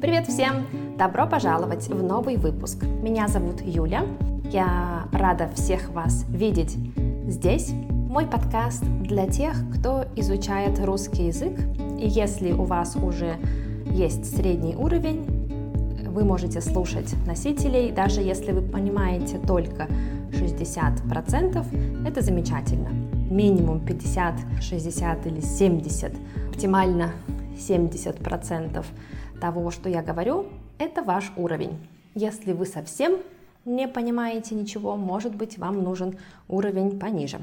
Привет всем! Добро пожаловать в новый выпуск. Меня зовут Юля. Я рада всех вас видеть здесь. Мой подкаст для тех, кто изучает русский язык. И если у вас уже есть средний уровень, вы можете слушать носителей, даже если вы понимаете только 60%, это замечательно. Минимум 50, 60 или 70, оптимально 70% того, что я говорю, это ваш уровень. Если вы совсем не понимаете ничего, может быть, вам нужен уровень пониже.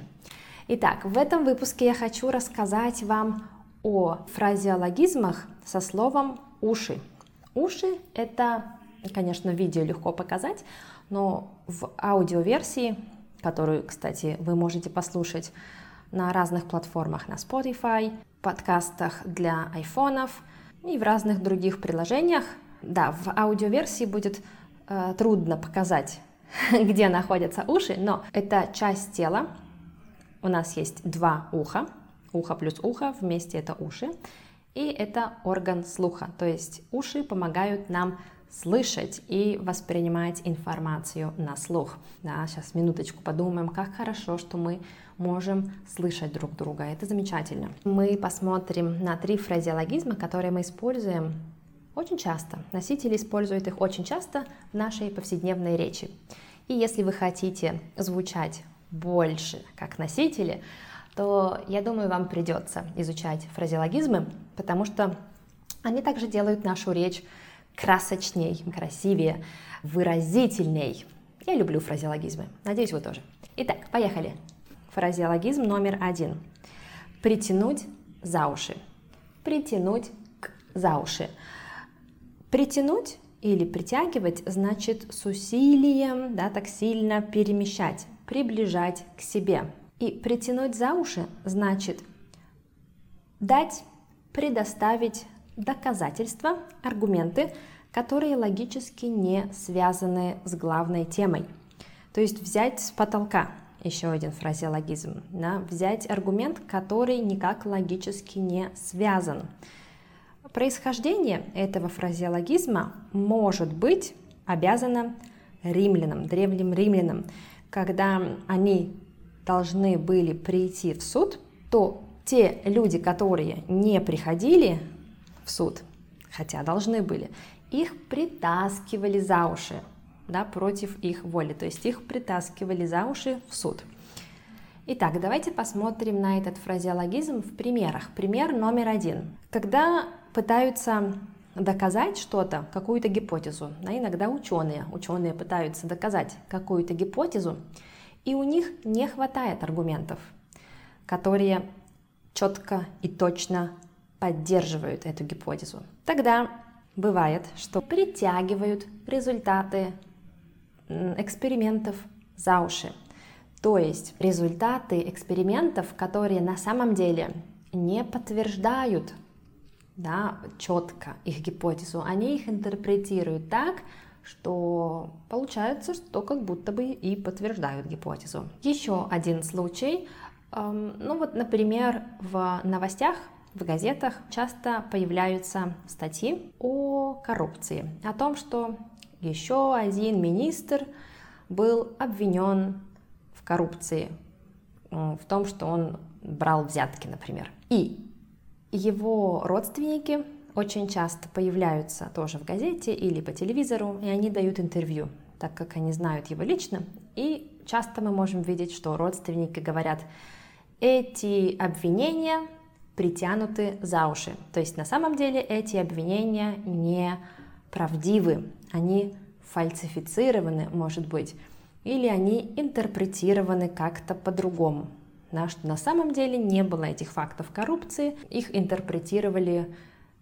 Итак, в этом выпуске я хочу рассказать вам о фразеологизмах со словом «уши». Уши — это, конечно, видео легко показать, но в аудиоверсии, которую, кстати, вы можете послушать на разных платформах, на Spotify, подкастах для айфонов и в разных других приложениях. Да, в аудиоверсии будет э, трудно показать, где находятся уши, но это часть тела. У нас есть два уха, ухо плюс ухо, вместе это уши. И это орган слуха, то есть уши помогают нам слышать и воспринимать информацию на слух. Да, сейчас минуточку подумаем, как хорошо, что мы можем слышать друг друга. Это замечательно. Мы посмотрим на три фразеологизма, которые мы используем очень часто. Носители используют их очень часто в нашей повседневной речи. И если вы хотите звучать больше как носители, то я думаю, вам придется изучать фразеологизмы, потому что они также делают нашу речь красочней, красивее, выразительней. Я люблю фразеологизмы. Надеюсь, вы тоже. Итак, поехали. Фразеологизм номер один. Притянуть за уши. Притянуть к за уши. Притянуть или притягивать значит с усилием, да, так сильно перемещать, приближать к себе. И притянуть за уши значит дать, предоставить доказательства, аргументы, которые логически не связаны с главной темой. То есть взять с потолка, еще один фразеологизм, да, взять аргумент, который никак логически не связан. Происхождение этого фразеологизма может быть обязано римлянам, древним римлянам. Когда они должны были прийти в суд, то те люди, которые не приходили в суд, хотя должны были, их притаскивали за уши, да, против их воли, то есть их притаскивали за уши в суд. Итак, давайте посмотрим на этот фразеологизм в примерах. Пример номер один. Когда пытаются доказать что-то, какую-то гипотезу, да, иногда ученые, ученые пытаются доказать какую-то гипотезу, и у них не хватает аргументов, которые четко и точно поддерживают эту гипотезу. Тогда бывает, что притягивают результаты экспериментов за уши. То есть результаты экспериментов, которые на самом деле не подтверждают да, четко их гипотезу, они их интерпретируют так, что получается, что как будто бы и подтверждают гипотезу. Еще один случай, эм, ну вот, например, в новостях в газетах часто появляются статьи о коррупции, о том, что еще один министр был обвинен в коррупции, в том, что он брал взятки, например. И его родственники очень часто появляются тоже в газете или по телевизору, и они дают интервью, так как они знают его лично. И часто мы можем видеть, что родственники говорят, эти обвинения притянуты за уши. То есть на самом деле эти обвинения не правдивы, они фальсифицированы, может быть, или они интерпретированы как-то по-другому. Да, что на самом деле не было этих фактов коррупции, их интерпретировали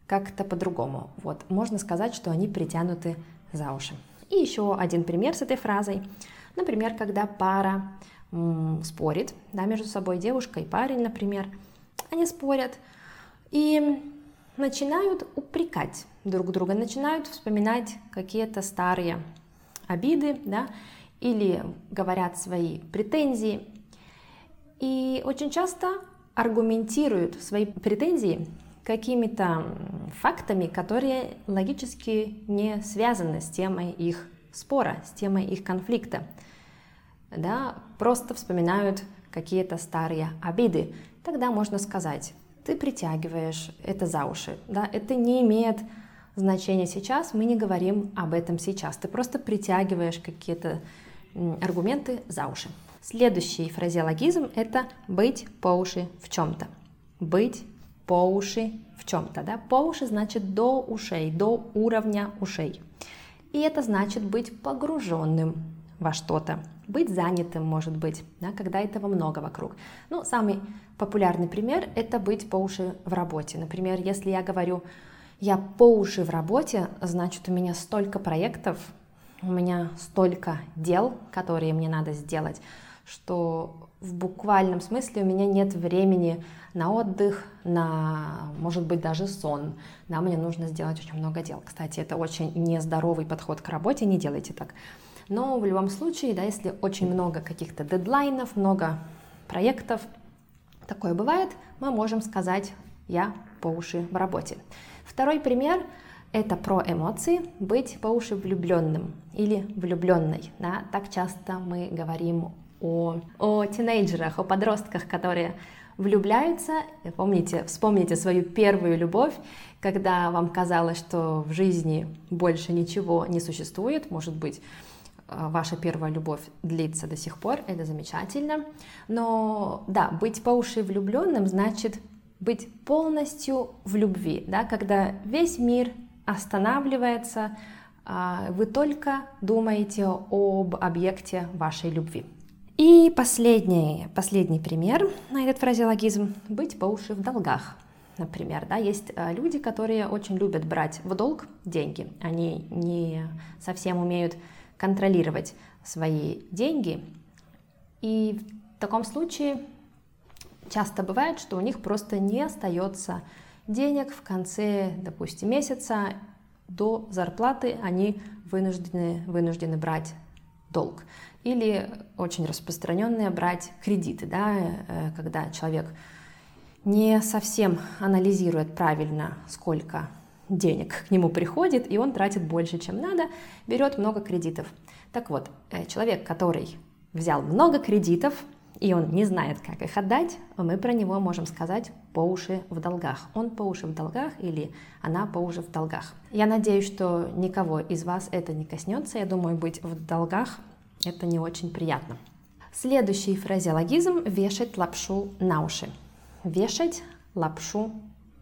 как-то по-другому. Вот, можно сказать, что они притянуты за уши. И еще один пример с этой фразой. Например, когда пара м, спорит да, между собой, девушка и парень, например, они спорят и начинают упрекать друг друга, начинают вспоминать какие-то старые обиды, да, или говорят свои претензии. И очень часто аргументируют свои претензии какими-то фактами, которые логически не связаны с темой их спора, с темой их конфликта. Да, просто вспоминают какие-то старые обиды. Тогда можно сказать, ты притягиваешь это за уши. Да? Это не имеет значения сейчас, мы не говорим об этом сейчас. Ты просто притягиваешь какие-то аргументы за уши. Следующий фразеологизм – это быть по уши в чем-то. Быть по уши в чем-то. Да? По уши значит до ушей, до уровня ушей. И это значит быть погруженным во что-то. Быть занятым, может быть, да, когда этого много вокруг. Ну, самый популярный пример – это быть по уши в работе. Например, если я говорю «я по уши в работе», значит, у меня столько проектов, у меня столько дел, которые мне надо сделать, что в буквальном смысле у меня нет времени на отдых, на, может быть, даже сон. Да, мне нужно сделать очень много дел. Кстати, это очень нездоровый подход к работе, не делайте так. Но в любом случае, да, если очень много каких-то дедлайнов, много проектов, такое бывает, мы можем сказать «я по уши в работе». Второй пример – это про эмоции, быть по уши влюбленным или влюбленной. Да? Так часто мы говорим о, о тинейджерах, о подростках, которые влюбляются. Помните, вспомните свою первую любовь, когда вам казалось, что в жизни больше ничего не существует, может быть, ваша первая любовь длится до сих пор, это замечательно. Но да, быть по уши влюбленным значит быть полностью в любви, да, когда весь мир останавливается, а вы только думаете об объекте вашей любви. И последний, последний пример на этот фразеологизм – быть по уши в долгах. Например, да, есть э, люди, которые очень любят брать в долг деньги. Они не совсем умеют контролировать свои деньги. И в таком случае часто бывает, что у них просто не остается денег в конце, допустим, месяца до зарплаты они вынуждены, вынуждены брать долг. Или очень распространенное брать кредиты, да, э, когда человек не совсем анализирует правильно, сколько денег к нему приходит, и он тратит больше, чем надо, берет много кредитов. Так вот, э, человек, который взял много кредитов, и он не знает, как их отдать, мы про него можем сказать по уши в долгах. Он по уши в долгах или она по уши в долгах. Я надеюсь, что никого из вас это не коснется. Я думаю, быть в долгах это не очень приятно. Следующий фразеологизм – вешать лапшу на уши. Вешать лапшу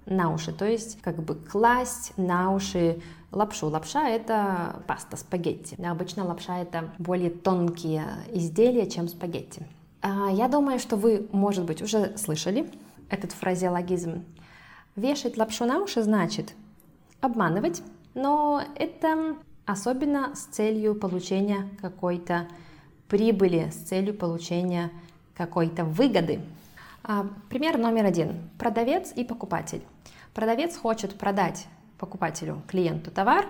на уши, то есть как бы класть на уши лапшу. Лапша – это паста, спагетти. Обычно лапша – это более тонкие изделия, чем спагетти. А, я думаю, что вы, может быть, уже слышали этот фразеологизм. Вешать лапшу на уши значит обманывать, но это особенно с целью получения какой-то прибыли, с целью получения какой-то выгоды. А, пример номер один. Продавец и покупатель. Продавец хочет продать покупателю, клиенту товар.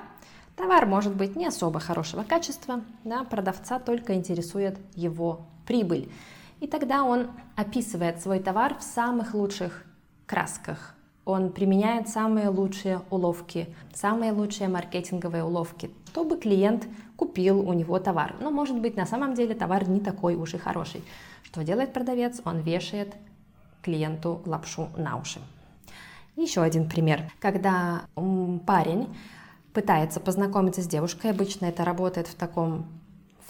Товар может быть не особо хорошего качества, да, продавца только интересует его прибыль. И тогда он описывает свой товар в самых лучших красках, он применяет самые лучшие уловки, самые лучшие маркетинговые уловки, чтобы клиент купил у него товар. Но может быть на самом деле товар не такой уж и хороший. Что делает продавец? Он вешает клиенту лапшу на уши. Еще один пример. Когда парень пытается познакомиться с девушкой, обычно это работает в таком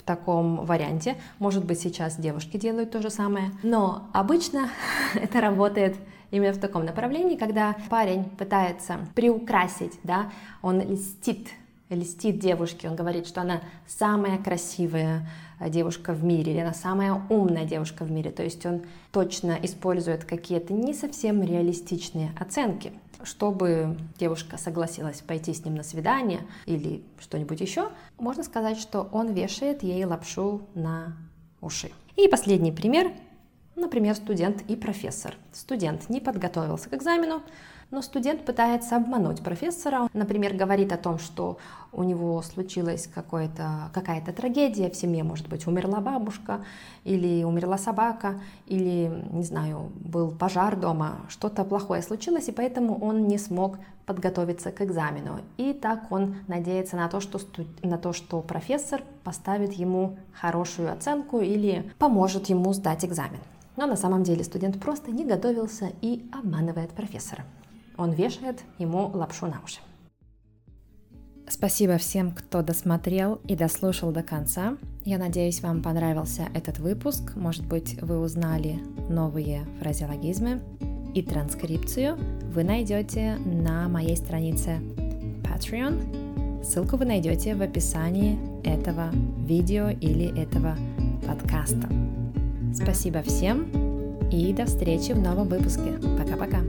в таком варианте. Может быть, сейчас девушки делают то же самое, но обычно это работает именно в таком направлении, когда парень пытается приукрасить, да, он льстит, льстит девушке, он говорит, что она самая красивая э, девушка в мире, или она самая умная девушка в мире, то есть он точно использует какие-то не совсем реалистичные оценки, чтобы девушка согласилась пойти с ним на свидание или что-нибудь еще, можно сказать, что он вешает ей лапшу на уши. И последний пример Например, студент и профессор. Студент не подготовился к экзамену, но студент пытается обмануть профессора. Например, говорит о том, что у него случилась какая-то трагедия в семье, может быть, умерла бабушка, или умерла собака, или, не знаю, был пожар дома, что-то плохое случилось, и поэтому он не смог подготовиться к экзамену. И так он надеется на то, что, на то, что профессор поставит ему хорошую оценку или поможет ему сдать экзамен. Но на самом деле студент просто не готовился и обманывает профессора. Он вешает ему лапшу на уши. Спасибо всем, кто досмотрел и дослушал до конца. Я надеюсь, вам понравился этот выпуск. Может быть, вы узнали новые фразеологизмы и транскрипцию вы найдете на моей странице Patreon. Ссылку вы найдете в описании этого видео или этого подкаста. Спасибо всем и до встречи в новом выпуске. Пока-пока.